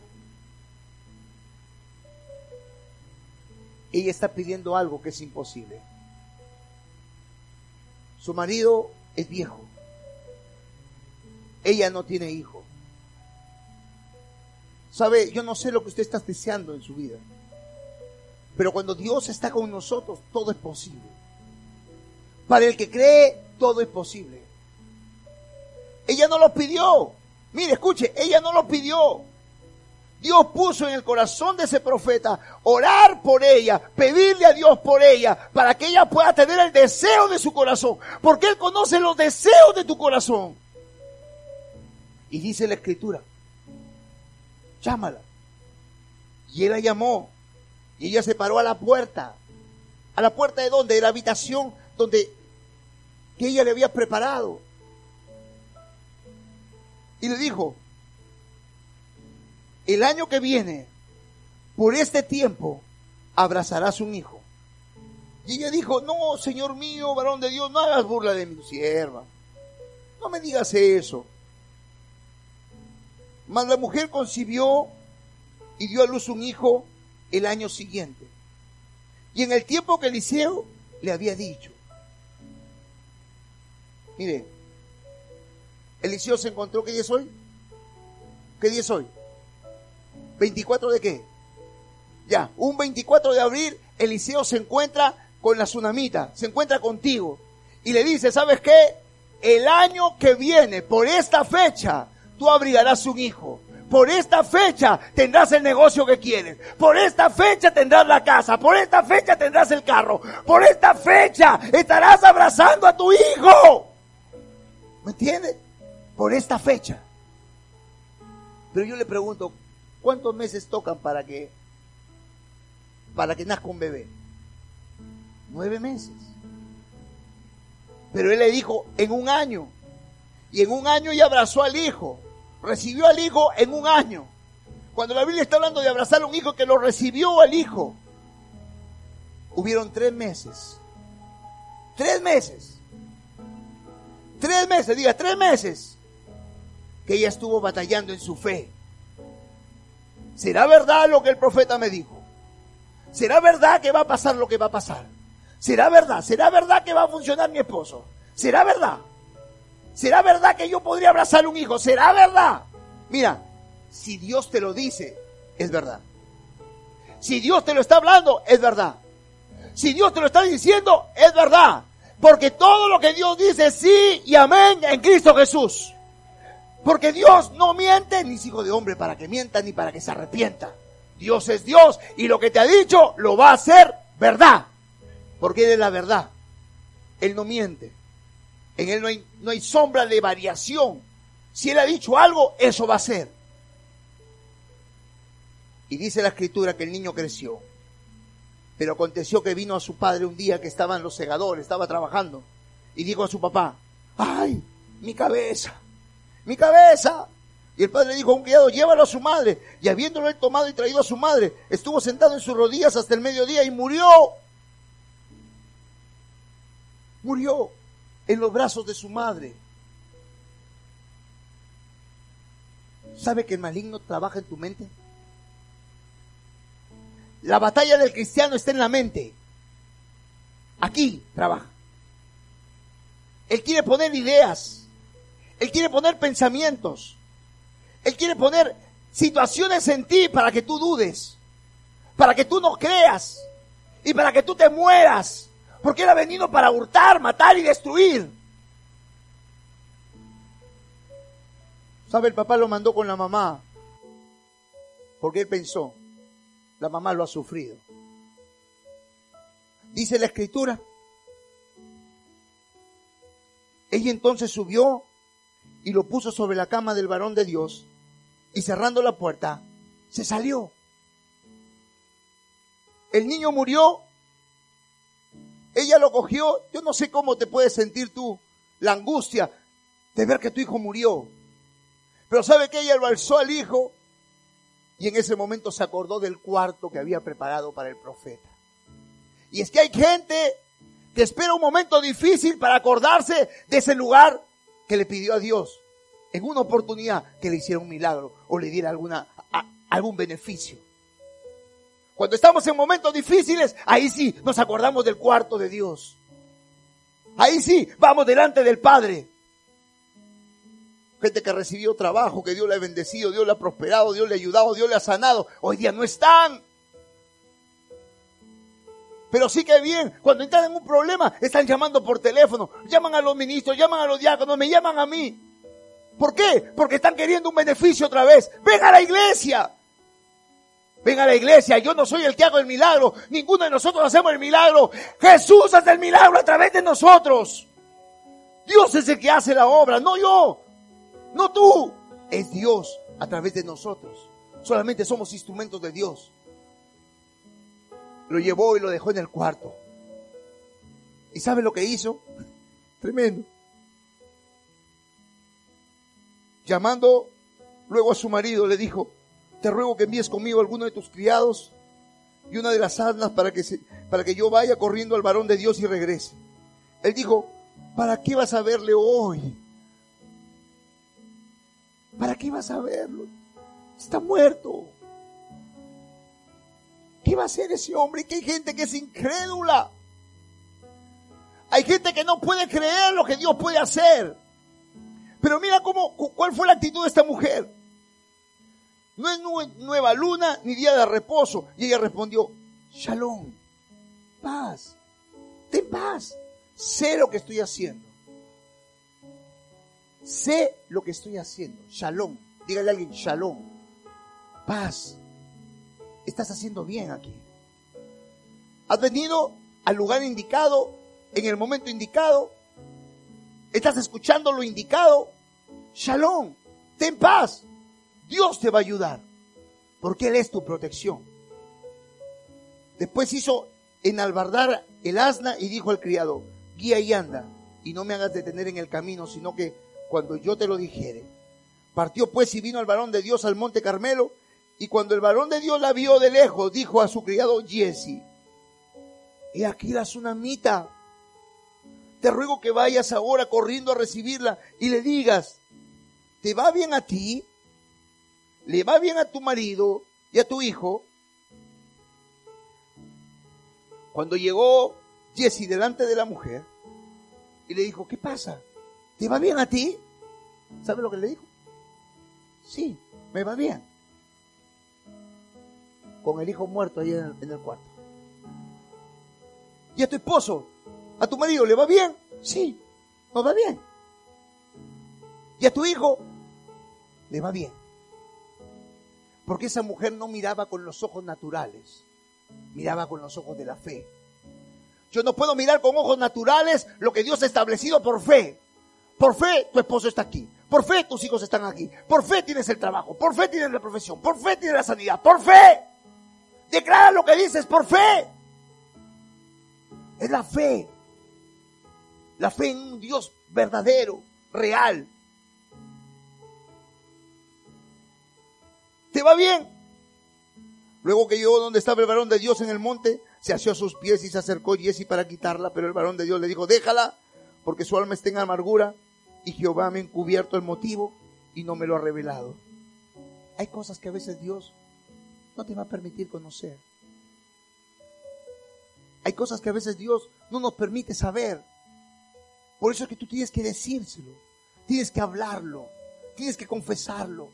Speaker 3: Ella está pidiendo algo que es imposible. Su marido es viejo. Ella no tiene hijo. Sabe, yo no sé lo que usted está deseando en su vida. Pero cuando Dios está con nosotros, todo es posible. Para el que cree, todo es posible. Ella no lo pidió. Mire, escuche, ella no lo pidió. Dios puso en el corazón de ese profeta orar por ella, pedirle a Dios por ella, para que ella pueda tener el deseo de su corazón, porque Él conoce los deseos de tu corazón. Y dice la escritura, llámala. Y él la llamó. Y ella se paró a la puerta. ¿A la puerta de dónde? De la habitación donde que ella le había preparado. Y le dijo, el año que viene, por este tiempo, abrazarás un hijo. Y ella dijo, no, Señor mío, varón de Dios, no hagas burla de mi sierva. No me digas eso. Mas la mujer concibió y dio a luz un hijo el año siguiente. Y en el tiempo que Eliseo le había dicho, mire, Eliseo se encontró, ¿qué día es hoy? ¿Qué día es hoy? ¿24 de qué? Ya, un 24 de abril, Eliseo se encuentra con la tsunamita, se encuentra contigo y le dice, ¿sabes qué? El año que viene, por esta fecha, tú abrigarás un hijo. Por esta fecha tendrás el negocio que quieres. Por esta fecha tendrás la casa. Por esta fecha tendrás el carro. Por esta fecha estarás abrazando a tu hijo. ¿Me entiendes? Por esta fecha. Pero yo le pregunto, ¿cuántos meses tocan para que para que nazca un bebé? Nueve meses. Pero él le dijo, en un año. Y en un año ya abrazó al hijo. Recibió al hijo en un año. Cuando la Biblia está hablando de abrazar a un hijo que lo recibió al hijo, hubieron tres meses. Tres meses. Tres meses, diga, tres meses. Que ella estuvo batallando en su fe. ¿Será verdad lo que el profeta me dijo? ¿Será verdad que va a pasar lo que va a pasar? ¿Será verdad? ¿Será verdad que va a funcionar mi esposo? ¿Será verdad? ¿Será verdad que yo podría abrazar un hijo? ¿Será verdad? Mira, si Dios te lo dice, es verdad. Si Dios te lo está hablando, es verdad. Si Dios te lo está diciendo, es verdad. Porque todo lo que Dios dice, sí y amén en Cristo Jesús. Porque Dios no miente, ni es hijo de hombre para que mienta, ni para que se arrepienta. Dios es Dios y lo que te ha dicho lo va a hacer verdad. Porque Él es la verdad. Él no miente. En Él no hay, no hay sombra de variación. Si Él ha dicho algo, eso va a ser. Y dice la escritura que el niño creció. Pero aconteció que vino a su padre un día que estaban los segadores, estaba trabajando. Y dijo a su papá, ¡ay, mi cabeza! ¡Mi cabeza! Y el padre dijo a un criado, llévalo a su madre. Y habiéndolo él tomado y traído a su madre, estuvo sentado en sus rodillas hasta el mediodía y murió. Murió en los brazos de su madre. ¿Sabe que el maligno trabaja en tu mente? La batalla del cristiano está en la mente. Aquí trabaja. Él quiere poner ideas. Él quiere poner pensamientos. Él quiere poner situaciones en ti para que tú dudes. Para que tú no creas. Y para que tú te mueras. Porque Él ha venido para hurtar, matar y destruir. ¿Sabe? El papá lo mandó con la mamá. Porque él pensó, la mamá lo ha sufrido. Dice la escritura. Ella entonces subió y lo puso sobre la cama del varón de Dios y cerrando la puerta, se salió. El niño murió ella lo cogió. Yo no sé cómo te puedes sentir tú, la angustia de ver que tu hijo murió. Pero sabe que ella lo alzó al hijo y en ese momento se acordó del cuarto que había preparado para el profeta. Y es que hay gente que espera un momento difícil para acordarse de ese lugar que le pidió a Dios en una oportunidad que le hiciera un milagro o le diera alguna, algún beneficio. Cuando estamos en momentos difíciles, ahí sí nos acordamos del cuarto de Dios. Ahí sí vamos delante del Padre. Gente que recibió trabajo, que Dios le ha bendecido, Dios le ha prosperado, Dios le ha ayudado, Dios le ha sanado. Hoy día no están. Pero sí que bien, cuando entran en un problema, están llamando por teléfono, llaman a los ministros, llaman a los diáconos, me llaman a mí. ¿Por qué? Porque están queriendo un beneficio otra vez. Ven a la iglesia. Ven a la iglesia, yo no soy el que hago el milagro, ninguno de nosotros hacemos el milagro. Jesús hace el milagro a través de nosotros. Dios es el que hace la obra, no yo, no tú. Es Dios a través de nosotros. Solamente somos instrumentos de Dios. Lo llevó y lo dejó en el cuarto. ¿Y sabe lo que hizo? Tremendo. Llamando luego a su marido, le dijo, te ruego que envíes conmigo alguno de tus criados y una de las asnas para que, se, para que yo vaya corriendo al varón de Dios y regrese. Él dijo, ¿para qué vas a verle hoy? ¿Para qué vas a verlo? Está muerto. ¿Qué va a hacer ese hombre? Que hay gente que es incrédula. Hay gente que no puede creer lo que Dios puede hacer. Pero mira cómo, cuál fue la actitud de esta mujer. No es nueva luna ni día de reposo. Y ella respondió, shalom, paz, ten paz. Sé lo que estoy haciendo. Sé lo que estoy haciendo. Shalom. Dígale a alguien, shalom. Paz. Estás haciendo bien aquí. Has venido al lugar indicado, en el momento indicado. Estás escuchando lo indicado. Shalom. Ten paz. Dios te va a ayudar. Porque Él es tu protección. Después hizo enalbardar el asna y dijo al criado, guía y anda, y no me hagas detener en el camino, sino que cuando yo te lo dijere. Partió pues y vino el varón de Dios al monte Carmelo, y cuando el varón de Dios la vio de lejos, dijo a su criado Jesse, he aquí la tsunamita, te ruego que vayas ahora corriendo a recibirla y le digas, ¿te va bien a ti? ¿Le va bien a tu marido y a tu hijo? Cuando llegó Jesse delante de la mujer y le dijo, ¿qué pasa? ¿Te va bien a ti? ¿Sabe lo que le dijo? Sí, me va bien. Con el hijo muerto ahí en el, cuarto. ¿Y a tu esposo? ¿A tu marido le va bien? Sí, nos va bien. ¿Y a tu hijo? Le va bien. Porque esa mujer no miraba con los ojos naturales, miraba con los ojos de la fe. Yo no puedo mirar con ojos naturales lo que Dios ha establecido por fe. Por fe tu esposo está aquí. Por fe tus hijos están aquí. Por fe tienes el trabajo. Por fe tienes la profesión. Por fe tienes la sanidad. Por fe. Declara lo que dices por fe. Es la fe. La fe en un Dios verdadero, real. ¿Te va bien? Luego que llegó donde estaba el varón de Dios en el monte, se asió a sus pies y se acercó Jesse para quitarla, pero el varón de Dios le dijo, déjala, porque su alma está en amargura y Jehová me ha encubierto el motivo y no me lo ha revelado. Hay cosas que a veces Dios no te va a permitir conocer. Hay cosas que a veces Dios no nos permite saber. Por eso es que tú tienes que decírselo, tienes que hablarlo, tienes que confesarlo.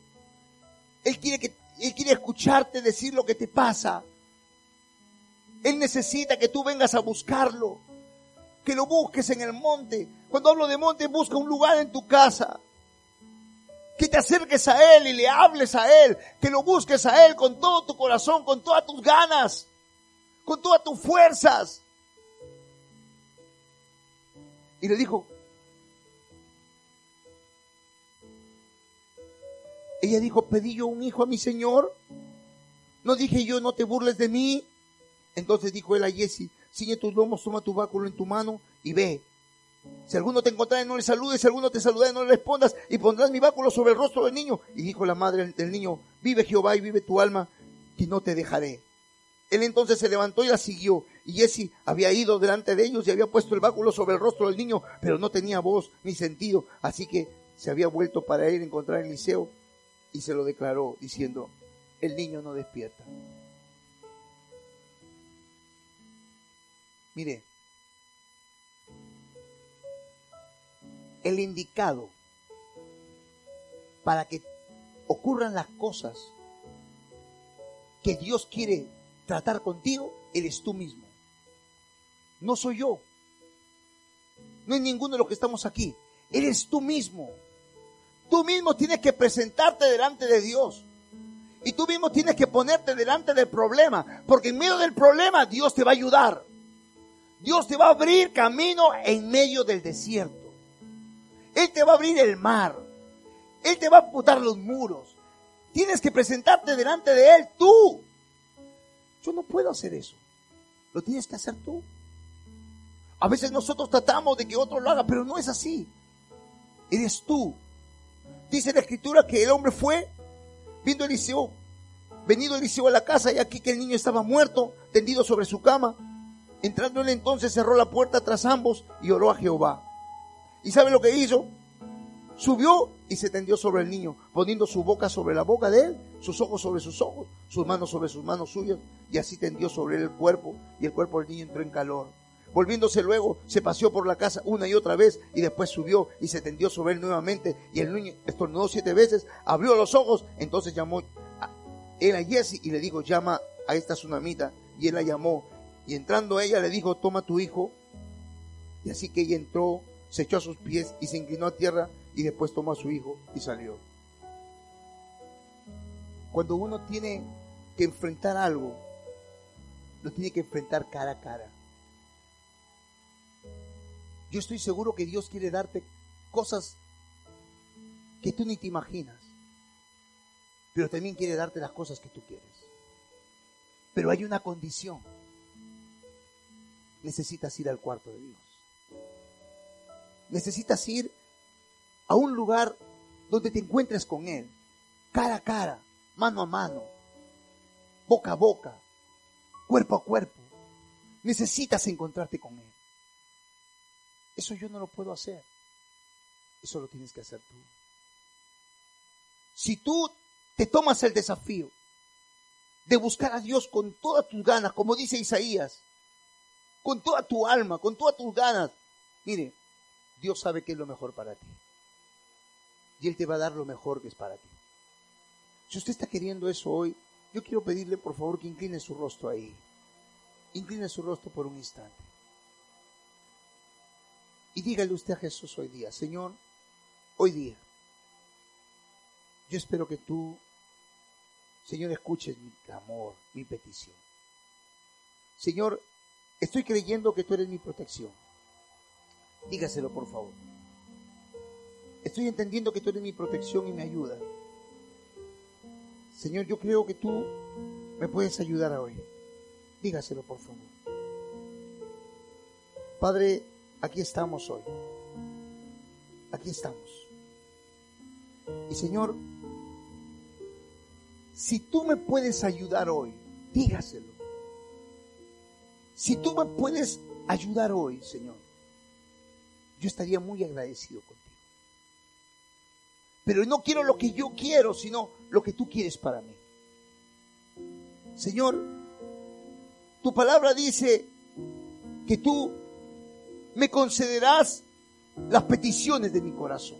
Speaker 3: Él quiere que él quiere escucharte decir lo que te pasa. Él necesita que tú vengas a buscarlo, que lo busques en el monte, cuando hablo de monte, busca un lugar en tu casa. Que te acerques a Él y le hables a Él. Que lo busques a Él con todo tu corazón, con todas tus ganas, con todas tus fuerzas. Y le dijo, ella dijo, pedí yo un hijo a mi Señor. No dije yo, no te burles de mí. Entonces dijo él a Jesse, ciñe tus lomos, toma tu báculo en tu mano y ve. Si alguno te encontrare, no le saludes, si alguno te saludare, no le respondas, y pondrás mi báculo sobre el rostro del niño. Y dijo la madre del niño, vive Jehová y vive tu alma, que no te dejaré. Él entonces se levantó y la siguió, y Jesse había ido delante de ellos y había puesto el báculo sobre el rostro del niño, pero no tenía voz ni sentido, así que se había vuelto para ir a encontrar a Eliseo y se lo declaró diciendo, el niño no despierta. Mire, el indicado para que ocurran las cosas que Dios quiere tratar contigo, eres tú mismo. No soy yo. No es ninguno de los que estamos aquí. Eres tú mismo. Tú mismo tienes que presentarte delante de Dios. Y tú mismo tienes que ponerte delante del problema. Porque en medio del problema Dios te va a ayudar. Dios te va a abrir camino en medio del desierto. Él te va a abrir el mar. Él te va a putar los muros. Tienes que presentarte delante de Él tú. Yo no puedo hacer eso. Lo tienes que hacer tú. A veces nosotros tratamos de que otro lo haga, pero no es así. Eres tú. Dice la escritura que el hombre fue viendo Eliseo, venido Eliseo a la casa y aquí que el niño estaba muerto, tendido sobre su cama. Entrando él entonces cerró la puerta tras ambos y oró a Jehová. ¿Y sabe lo que hizo? Subió y se tendió sobre el niño, poniendo su boca sobre la boca de él, sus ojos sobre sus ojos, sus manos sobre sus manos suyas, y así tendió sobre él el cuerpo, y el cuerpo del niño entró en calor. Volviéndose luego, se paseó por la casa una y otra vez, y después subió y se tendió sobre él nuevamente, y el niño estornudó siete veces, abrió los ojos, entonces llamó a él a Jesse y le dijo, llama a esta tsunamita, y él la llamó, y entrando ella le dijo, toma tu hijo, y así que ella entró, se echó a sus pies y se inclinó a tierra y después tomó a su hijo y salió. Cuando uno tiene que enfrentar algo, lo tiene que enfrentar cara a cara. Yo estoy seguro que Dios quiere darte cosas que tú ni te imaginas, pero también quiere darte las cosas que tú quieres. Pero hay una condición. Necesitas ir al cuarto de Dios. Necesitas ir a un lugar donde te encuentres con Él, cara a cara, mano a mano, boca a boca, cuerpo a cuerpo. Necesitas encontrarte con Él. Eso yo no lo puedo hacer. Eso lo tienes que hacer tú. Si tú te tomas el desafío de buscar a Dios con todas tus ganas, como dice Isaías, con toda tu alma, con todas tus ganas, mire, Dios sabe que es lo mejor para ti. Y Él te va a dar lo mejor que es para ti. Si usted está queriendo eso hoy, yo quiero pedirle por favor que incline su rostro ahí. Incline su rostro por un instante. Y dígale usted a Jesús hoy día, Señor, hoy día, yo espero que tú, Señor, escuches mi clamor, mi petición. Señor, estoy creyendo que tú eres mi protección. Dígaselo, por favor. Estoy entendiendo que tú eres mi protección y mi ayuda. Señor, yo creo que tú me puedes ayudar hoy. Dígaselo, por favor. Padre, aquí estamos hoy. Aquí estamos. Y Señor, si tú me puedes ayudar hoy, dígaselo. Si tú me puedes ayudar hoy, Señor, yo estaría muy agradecido contigo. Pero no quiero lo que yo quiero, sino lo que tú quieres para mí. Señor, tu palabra dice que tú me concederás las peticiones de mi corazón.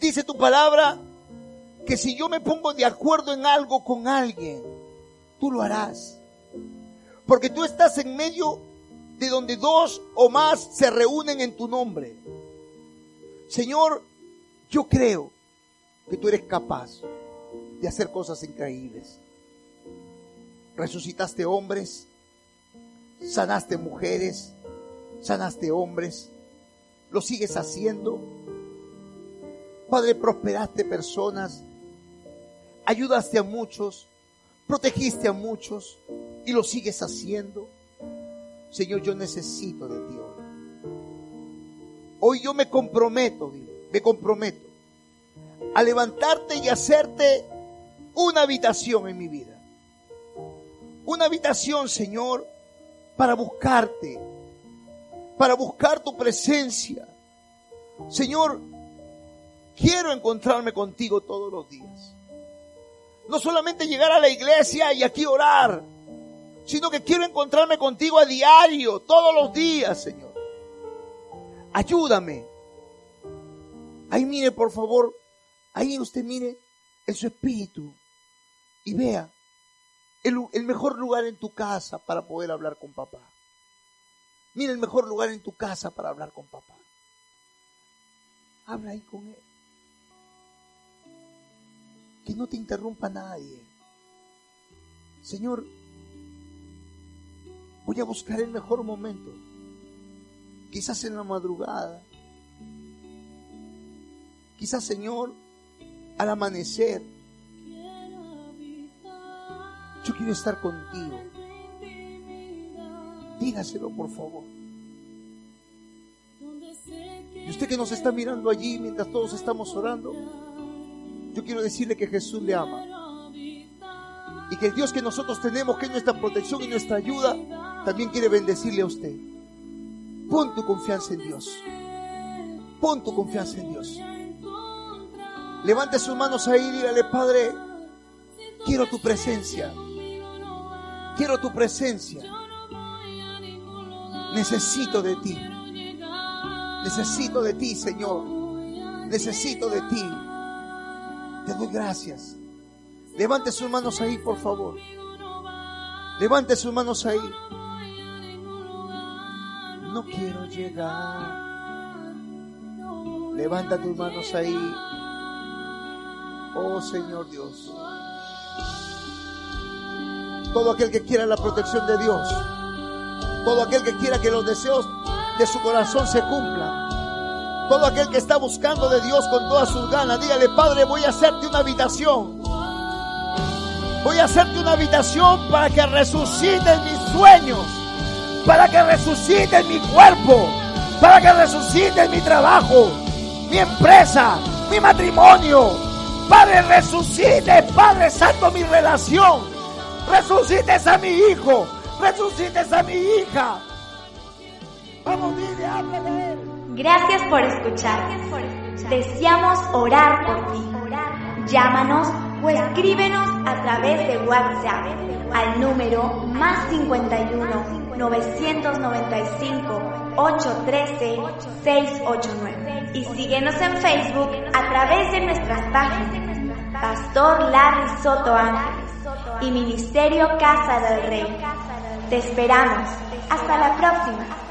Speaker 3: Dice tu palabra que si yo me pongo de acuerdo en algo con alguien, tú lo harás. Porque tú estás en medio de donde dos o más se reúnen en tu nombre. Señor, yo creo que tú eres capaz de hacer cosas increíbles. Resucitaste hombres, sanaste mujeres, sanaste hombres, lo sigues haciendo. Padre, prosperaste personas, ayudaste a muchos, protegiste a muchos y lo sigues haciendo. Señor, yo necesito de ti hoy. Hoy yo me comprometo, me comprometo a levantarte y hacerte una habitación en mi vida. Una habitación, Señor, para buscarte, para buscar tu presencia. Señor, quiero encontrarme contigo todos los días. No solamente llegar a la iglesia y aquí orar, sino que quiero encontrarme contigo a diario, todos los días, Señor. Ayúdame. Ahí mire, por favor, ahí usted mire en su espíritu y vea el, el, mejor lugar en tu casa para poder hablar con papá. Mire el mejor lugar en tu casa para hablar con papá. Habla ahí con él. Que no te interrumpa nadie. Señor, Voy a buscar el mejor momento. Quizás en la madrugada. Quizás, Señor, al amanecer. quiero estar contigo. Dígaselo, por favor. Y usted que nos está mirando allí mientras todos estamos orando, yo quiero decirle que Jesús le ama. Y que el Dios que nosotros tenemos, que es nuestra protección y nuestra ayuda, también quiere bendecirle a usted. Pon tu confianza en Dios. Pon tu confianza en Dios. Levante sus manos ahí y dígale, Padre, quiero tu presencia. Quiero tu presencia. Necesito de ti. Necesito de ti, Señor. Necesito de ti. Te doy gracias. Levante sus manos ahí, por favor. Levante sus manos ahí. No quiero llegar. Levanta tus manos ahí. Oh Señor Dios. Todo aquel que quiera la protección de Dios. Todo aquel que quiera que los deseos de su corazón se cumplan. Todo aquel que está buscando de Dios con todas sus ganas, dígale, Padre, voy a hacerte una habitación. Voy a hacerte una habitación para que resuciten mis sueños, para que resuciten mi cuerpo, para que resuciten mi trabajo, mi empresa, mi matrimonio. Padre, resucite, Padre Santo, mi relación. Resucites a mi hijo, resucites a mi hija. Vamos, dile, él.
Speaker 4: Gracias por escuchar. Deseamos orar por ti. Llámanos o escríbenos a través de WhatsApp al número más 51 995 813 689 y síguenos en Facebook a través de nuestras páginas Pastor Larry Soto Ángeles y Ministerio Casa del Rey. Te esperamos. Hasta la próxima.